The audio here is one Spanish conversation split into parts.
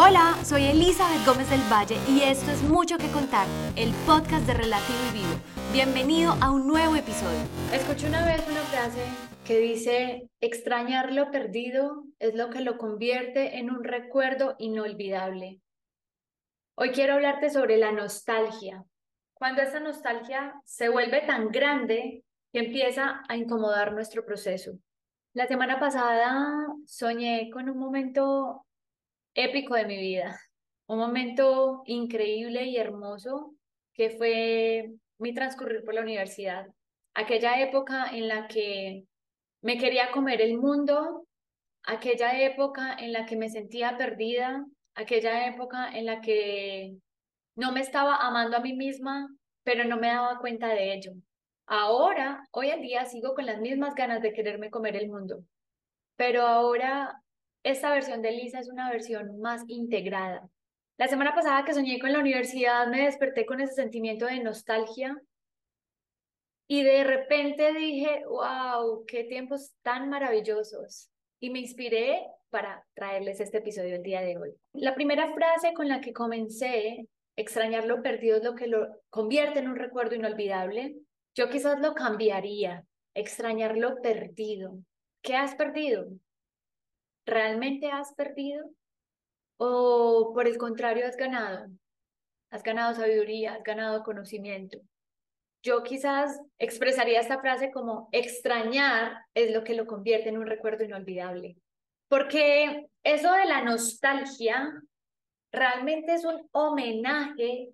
Hola, soy Elizabeth Gómez del Valle y esto es Mucho que Contar, el podcast de Relativo y Vivo. Bienvenido a un nuevo episodio. Escuché una vez una frase que dice, extrañar lo perdido es lo que lo convierte en un recuerdo inolvidable. Hoy quiero hablarte sobre la nostalgia. Cuando esa nostalgia se vuelve tan grande que empieza a incomodar nuestro proceso. La semana pasada soñé con un momento épico de mi vida, un momento increíble y hermoso que fue mi transcurrir por la universidad. Aquella época en la que me quería comer el mundo, aquella época en la que me sentía perdida, aquella época en la que no me estaba amando a mí misma, pero no me daba cuenta de ello. Ahora, hoy en día, sigo con las mismas ganas de quererme comer el mundo, pero ahora esta versión de Lisa es una versión más integrada. La semana pasada que soñé con la universidad me desperté con ese sentimiento de nostalgia y de repente dije, wow, qué tiempos tan maravillosos. Y me inspiré para traerles este episodio el día de hoy. La primera frase con la que comencé, extrañar lo perdido es lo que lo convierte en un recuerdo inolvidable. Yo quizás lo cambiaría, extrañar lo perdido. ¿Qué has perdido? ¿Realmente has perdido? ¿O por el contrario has ganado? Has ganado sabiduría, has ganado conocimiento. Yo quizás expresaría esta frase como extrañar es lo que lo convierte en un recuerdo inolvidable. Porque eso de la nostalgia realmente es un homenaje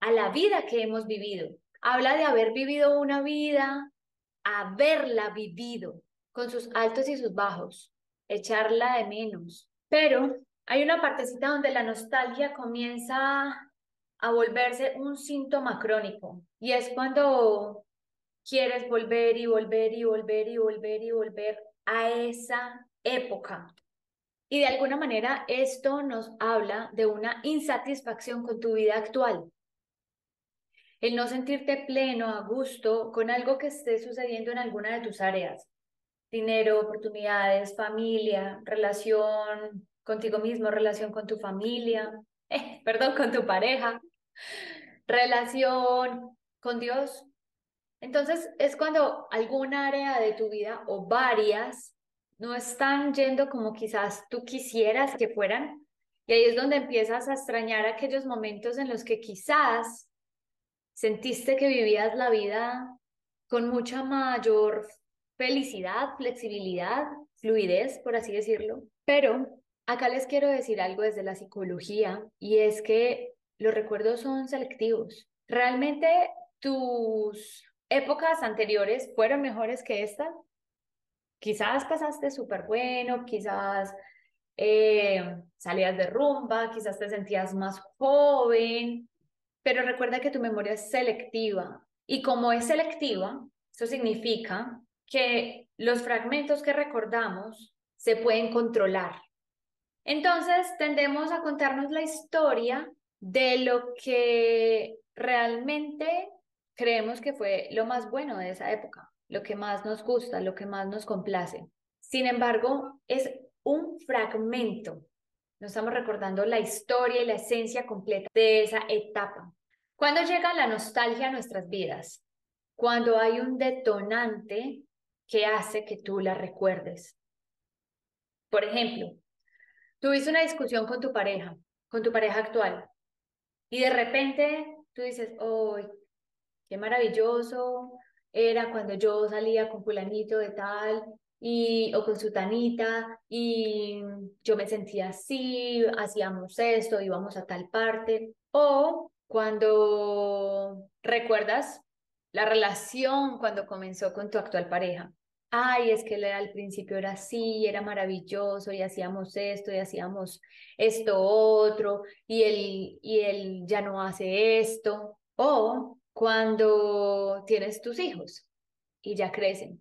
a la vida que hemos vivido. Habla de haber vivido una vida, haberla vivido, con sus altos y sus bajos echarla de menos. Pero hay una partecita donde la nostalgia comienza a volverse un síntoma crónico y es cuando quieres volver y volver y volver y volver y volver a esa época. Y de alguna manera esto nos habla de una insatisfacción con tu vida actual. El no sentirte pleno, a gusto con algo que esté sucediendo en alguna de tus áreas dinero, oportunidades, familia, relación contigo mismo, relación con tu familia, perdón, con tu pareja, relación con Dios. Entonces es cuando algún área de tu vida o varias no están yendo como quizás tú quisieras que fueran. Y ahí es donde empiezas a extrañar aquellos momentos en los que quizás sentiste que vivías la vida con mucha mayor felicidad, flexibilidad, fluidez, por así decirlo. Pero acá les quiero decir algo desde la psicología y es que los recuerdos son selectivos. Realmente tus épocas anteriores fueron mejores que esta. Quizás pasaste súper bueno, quizás eh, salías de rumba, quizás te sentías más joven, pero recuerda que tu memoria es selectiva y como es selectiva, eso significa que los fragmentos que recordamos se pueden controlar. Entonces tendemos a contarnos la historia de lo que realmente creemos que fue lo más bueno de esa época, lo que más nos gusta, lo que más nos complace. Sin embargo, es un fragmento. No estamos recordando la historia y la esencia completa de esa etapa. ¿Cuándo llega la nostalgia a nuestras vidas? Cuando hay un detonante que hace que tú la recuerdes. Por ejemplo, tuviste una discusión con tu pareja, con tu pareja actual, y de repente tú dices, ¡oh, qué maravilloso! Era cuando yo salía con fulanito de tal y, o con su tanita y yo me sentía así, hacíamos esto, íbamos a tal parte. O cuando recuerdas la relación cuando comenzó con tu actual pareja ay, es que al principio era así, era maravilloso y hacíamos esto y hacíamos esto otro y él, y ya no hace esto. O cuando tienes tus hijos y ya crecen.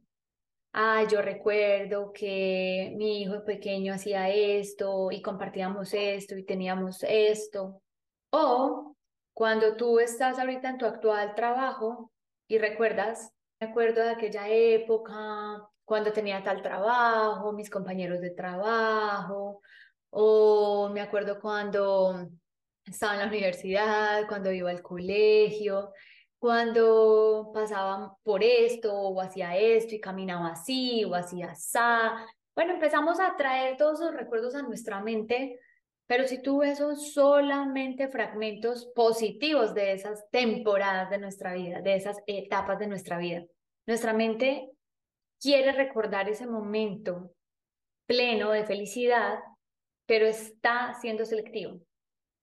Ay, yo recuerdo que mi hijo pequeño hacía esto y compartíamos esto y teníamos esto. O cuando tú estás ahorita en tu actual trabajo y recuerdas me acuerdo de aquella época, cuando tenía tal trabajo, mis compañeros de trabajo, o me acuerdo cuando estaba en la universidad, cuando iba al colegio, cuando pasaba por esto o hacía esto y caminaba así o hacía así. Bueno, empezamos a traer todos esos recuerdos a nuestra mente, pero si tú ves son solamente fragmentos positivos de esas temporadas de nuestra vida, de esas etapas de nuestra vida. Nuestra mente quiere recordar ese momento pleno de felicidad, pero está siendo selectivo.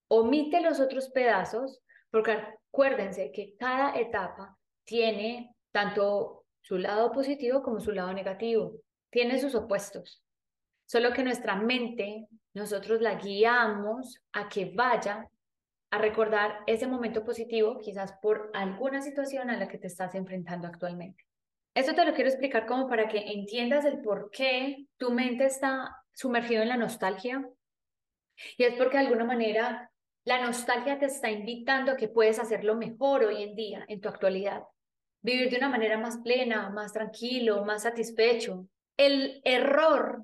Omite los otros pedazos, porque acuérdense que cada etapa tiene tanto su lado positivo como su lado negativo, tiene sus opuestos. Solo que nuestra mente, nosotros la guiamos a que vaya a recordar ese momento positivo, quizás por alguna situación a la que te estás enfrentando actualmente. Esto te lo quiero explicar como para que entiendas el por qué tu mente está sumergido en la nostalgia. Y es porque de alguna manera la nostalgia te está invitando a que puedes hacerlo mejor hoy en día, en tu actualidad. Vivir de una manera más plena, más tranquilo, más satisfecho. El error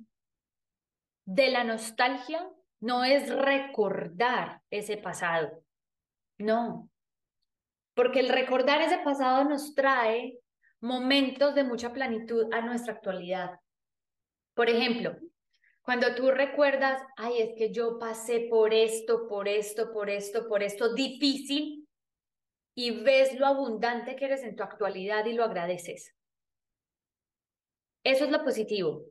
de la nostalgia no es recordar ese pasado. No. Porque el recordar ese pasado nos trae momentos de mucha plenitud a nuestra actualidad. Por ejemplo, cuando tú recuerdas, ay, es que yo pasé por esto, por esto, por esto, por esto difícil, y ves lo abundante que eres en tu actualidad y lo agradeces. Eso es lo positivo.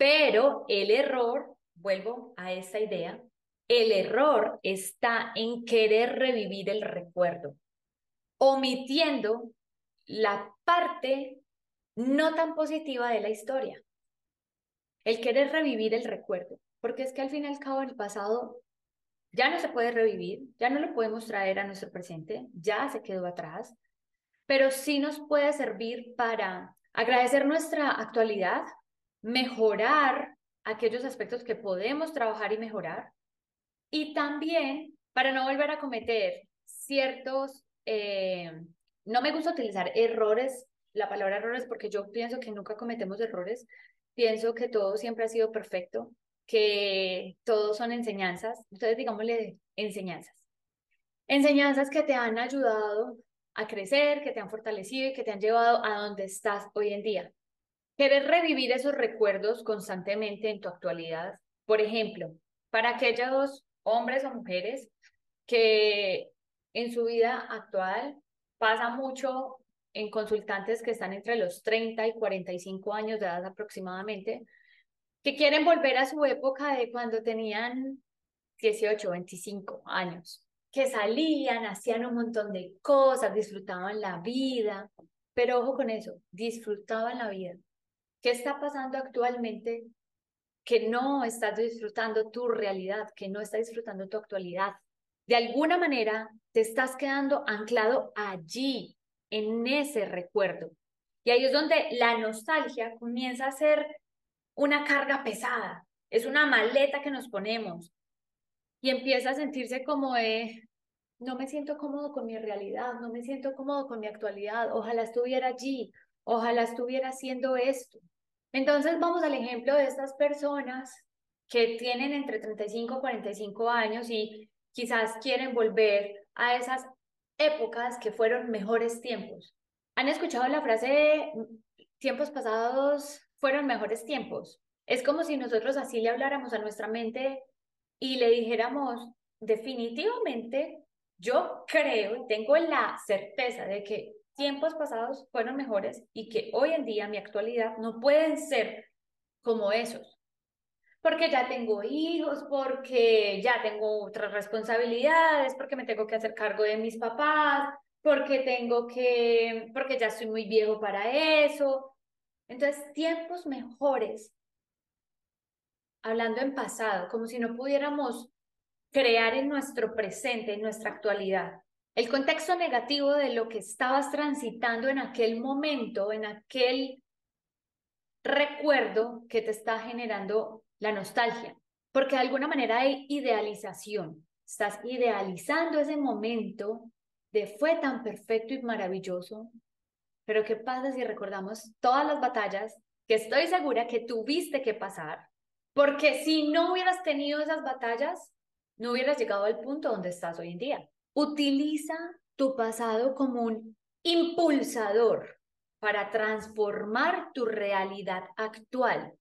Pero el error, vuelvo a esta idea, el error está en querer revivir el recuerdo, omitiendo la parte no tan positiva de la historia. El querer revivir el recuerdo, porque es que al fin y al cabo el pasado ya no se puede revivir, ya no lo podemos traer a nuestro presente, ya se quedó atrás, pero sí nos puede servir para agradecer nuestra actualidad, mejorar aquellos aspectos que podemos trabajar y mejorar, y también para no volver a cometer ciertos, eh, no me gusta utilizar errores, la palabra errores porque yo pienso que nunca cometemos errores, pienso que todo siempre ha sido perfecto, que todos son enseñanzas, entonces digámosle enseñanzas. Enseñanzas que te han ayudado a crecer, que te han fortalecido y que te han llevado a donde estás hoy en día. Quieres revivir esos recuerdos constantemente en tu actualidad. Por ejemplo, para aquellos hombres o mujeres que en su vida actual pasa mucho en consultantes que están entre los 30 y 45 años de edad aproximadamente, que quieren volver a su época de cuando tenían 18, 25 años, que salían, hacían un montón de cosas, disfrutaban la vida, pero ojo con eso, disfrutaban la vida. ¿Qué está pasando actualmente que no estás disfrutando tu realidad, que no estás disfrutando tu actualidad? De alguna manera te estás quedando anclado allí, en ese recuerdo. Y ahí es donde la nostalgia comienza a ser una carga pesada, es una maleta que nos ponemos y empieza a sentirse como de, no me siento cómodo con mi realidad, no me siento cómodo con mi actualidad, ojalá estuviera allí, ojalá estuviera haciendo esto. Entonces vamos al ejemplo de estas personas que tienen entre 35 y 45 años y quizás quieren volver a esas épocas que fueron mejores tiempos. ¿Han escuchado la frase tiempos pasados fueron mejores tiempos? Es como si nosotros así le habláramos a nuestra mente y le dijéramos, definitivamente, yo creo tengo la certeza de que tiempos pasados fueron mejores y que hoy en día, mi actualidad, no pueden ser como esos porque ya tengo hijos, porque ya tengo otras responsabilidades, porque me tengo que hacer cargo de mis papás, porque tengo que, porque ya soy muy viejo para eso. Entonces, tiempos mejores, hablando en pasado, como si no pudiéramos crear en nuestro presente, en nuestra actualidad. El contexto negativo de lo que estabas transitando en aquel momento, en aquel recuerdo que te está generando la nostalgia, porque de alguna manera hay idealización. Estás idealizando ese momento de fue tan perfecto y maravilloso, pero ¿qué pasa si recordamos todas las batallas que estoy segura que tuviste que pasar Porque si no hubieras tenido esas batallas, no hubieras llegado al punto donde estás hoy en día. Utiliza tu pasado como un impulsador para transformar tu realidad actual.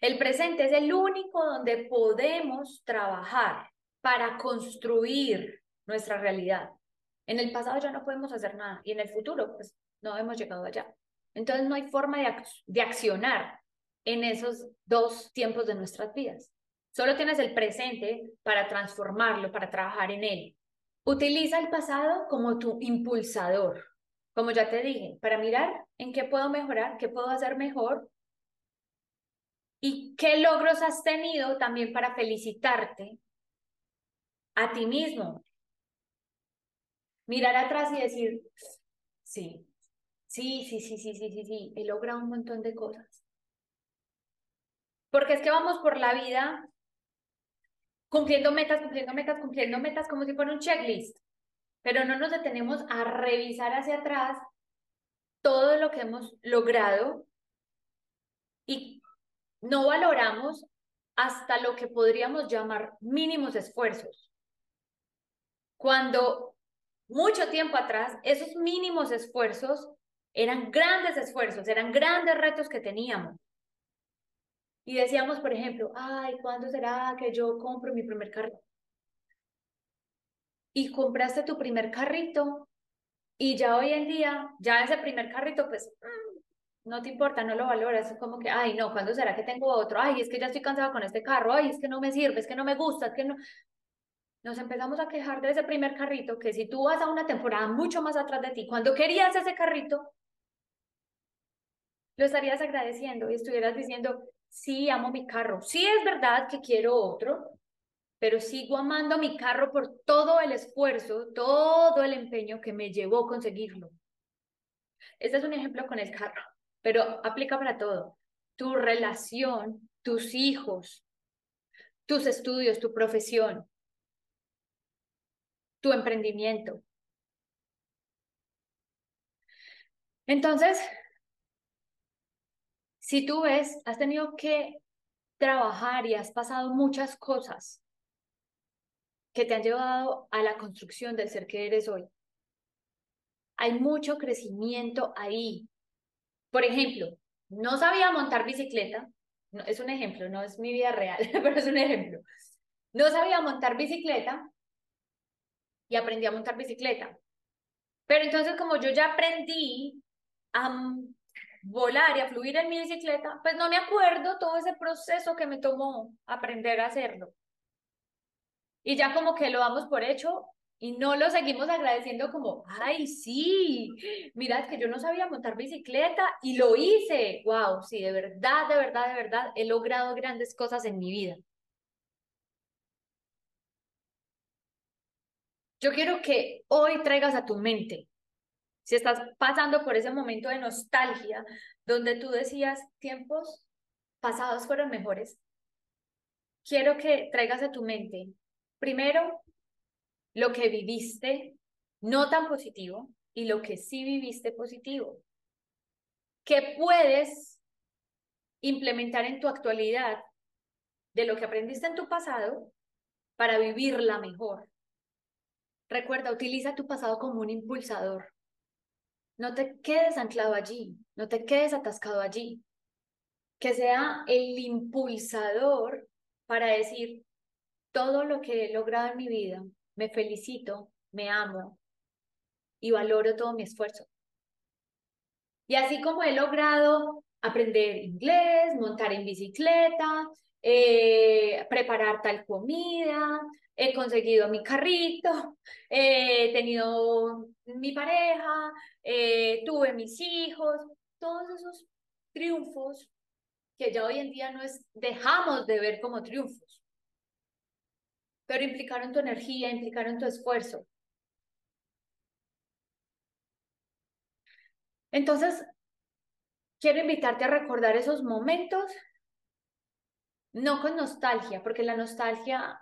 El presente es el único donde podemos trabajar para construir nuestra realidad. En el pasado ya no podemos hacer nada y en el futuro pues no hemos llegado allá. Entonces no hay forma de, de accionar en esos dos tiempos de nuestras vidas. Solo tienes el presente para transformarlo, para trabajar en él. Utiliza el pasado como tu impulsador, como ya te dije, para mirar en qué puedo mejorar, qué puedo hacer mejor y qué logros has tenido también para felicitarte a ti mismo. Mirar atrás y decir, sí, sí, sí, sí, sí, sí, sí, sí, he logrado un montón de cosas. Porque es que vamos por la vida cumpliendo metas, cumpliendo metas, cumpliendo metas, como si fuera un checklist. Pero no nos detenemos a revisar hacia atrás todo lo que hemos logrado y no valoramos hasta lo que podríamos llamar mínimos esfuerzos. Cuando mucho tiempo atrás, esos mínimos esfuerzos eran grandes esfuerzos, eran grandes retos que teníamos. Y decíamos, por ejemplo, ay, ¿cuándo será que yo compro mi primer carrito? Y compraste tu primer carrito y ya hoy en día, ya ese primer carrito, pues mm, no te importa, no lo valoras, es como que, ay, no, ¿cuándo será que tengo otro? Ay, es que ya estoy cansada con este carro, ay, es que no me sirve, es que no me gusta, es que no... Nos empezamos a quejar de ese primer carrito, que si tú vas a una temporada mucho más atrás de ti, cuando querías ese carrito, lo estarías agradeciendo y estuvieras diciendo, sí, amo mi carro, sí es verdad que quiero otro, pero sigo amando mi carro por todo el esfuerzo, todo el empeño que me llevó a conseguirlo. Este es un ejemplo con el carro, pero aplica para todo. Tu relación, tus hijos, tus estudios, tu profesión, tu emprendimiento. Entonces, si tú ves, has tenido que trabajar y has pasado muchas cosas que te han llevado a la construcción del ser que eres hoy. Hay mucho crecimiento ahí. Por ejemplo, no sabía montar bicicleta. es un ejemplo, no es mi vida real, pero es un ejemplo. No sabía montar bicicleta y aprendí a montar bicicleta. Pero entonces como yo ya aprendí a volar y a fluir en mi bicicleta, pues no me acuerdo todo ese proceso que me tomó aprender a hacerlo. Y ya como que lo damos por hecho y no lo seguimos agradeciendo como, ay, sí, mirad que yo no sabía montar bicicleta y lo hice. Wow, sí, de verdad, de verdad, de verdad, he logrado grandes cosas en mi vida. Yo quiero que hoy traigas a tu mente si estás pasando por ese momento de nostalgia, donde tú decías, tiempos pasados fueron mejores, quiero que traigas a tu mente, primero, lo que viviste no tan positivo y lo que sí viviste positivo. ¿Qué puedes implementar en tu actualidad de lo que aprendiste en tu pasado para vivirla mejor? Recuerda, utiliza tu pasado como un impulsador. No te quedes anclado allí, no te quedes atascado allí. Que sea el impulsador para decir todo lo que he logrado en mi vida, me felicito, me amo y valoro todo mi esfuerzo. Y así como he logrado aprender inglés, montar en bicicleta, eh, preparar tal comida, he conseguido mi carrito, he tenido mi pareja, eh, tuve mis hijos, todos esos triunfos que ya hoy en día no es, dejamos de ver como triunfos, pero implicaron tu energía, implicaron tu esfuerzo. Entonces, quiero invitarte a recordar esos momentos, no con nostalgia, porque la nostalgia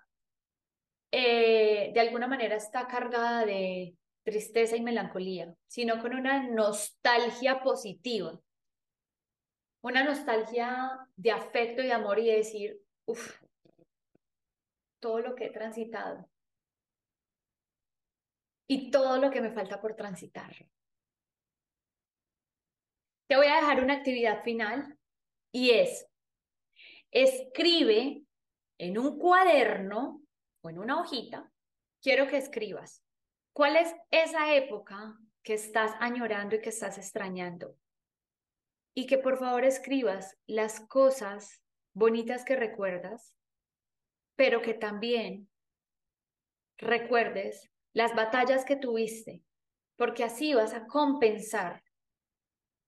eh, de alguna manera está cargada de tristeza y melancolía, sino con una nostalgia positiva, una nostalgia de afecto y de amor y de decir, Uf, todo lo que he transitado y todo lo que me falta por transitar. Te voy a dejar una actividad final y es, escribe en un cuaderno o en una hojita, quiero que escribas cuál es esa época que estás añorando y que estás extrañando. Y que por favor escribas las cosas bonitas que recuerdas, pero que también recuerdes las batallas que tuviste, porque así vas a compensar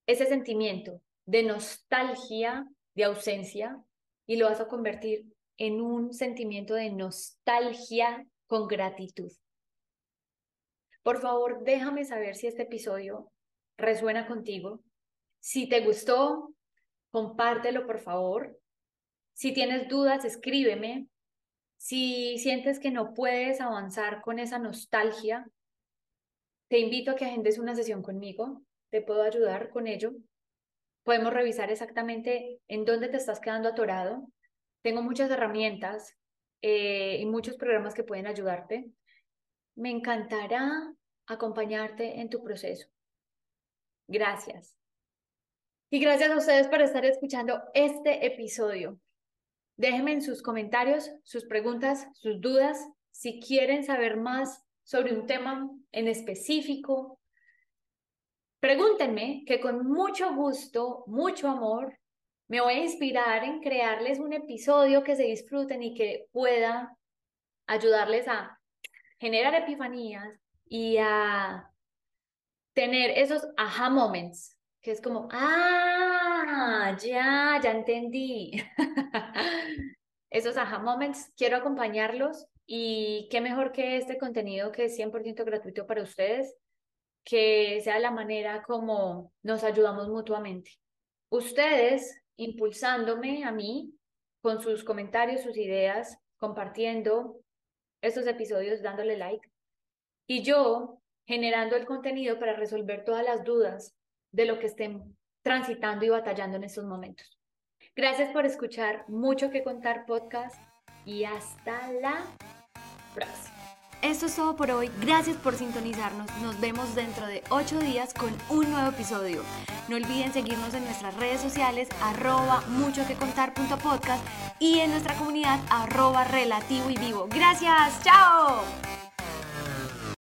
ese sentimiento de nostalgia, de ausencia, y lo vas a convertir en un sentimiento de nostalgia con gratitud. Por favor, déjame saber si este episodio resuena contigo. Si te gustó, compártelo, por favor. Si tienes dudas, escríbeme. Si sientes que no puedes avanzar con esa nostalgia, te invito a que agendes una sesión conmigo. Te puedo ayudar con ello. Podemos revisar exactamente en dónde te estás quedando atorado. Tengo muchas herramientas eh, y muchos programas que pueden ayudarte. Me encantará acompañarte en tu proceso. Gracias. Y gracias a ustedes por estar escuchando este episodio. Déjenme en sus comentarios sus preguntas, sus dudas, si quieren saber más sobre un tema en específico. Pregúntenme que con mucho gusto, mucho amor, me voy a inspirar en crearles un episodio que se disfruten y que pueda ayudarles a generar epifanías y a tener esos aha moments, que es como, ah, ya, ya entendí. esos aha moments, quiero acompañarlos y qué mejor que este contenido que es 100% gratuito para ustedes, que sea la manera como nos ayudamos mutuamente. Ustedes impulsándome a mí con sus comentarios, sus ideas, compartiendo estos episodios, dándole like. Y yo generando el contenido para resolver todas las dudas de lo que estén transitando y batallando en estos momentos. Gracias por escuchar Mucho que Contar podcast y hasta la próxima. Esto es todo por hoy. Gracias por sintonizarnos. Nos vemos dentro de ocho días con un nuevo episodio. No olviden seguirnos en nuestras redes sociales arroba mucho que contar y en nuestra comunidad arroba relativo y vivo. Gracias. Chao.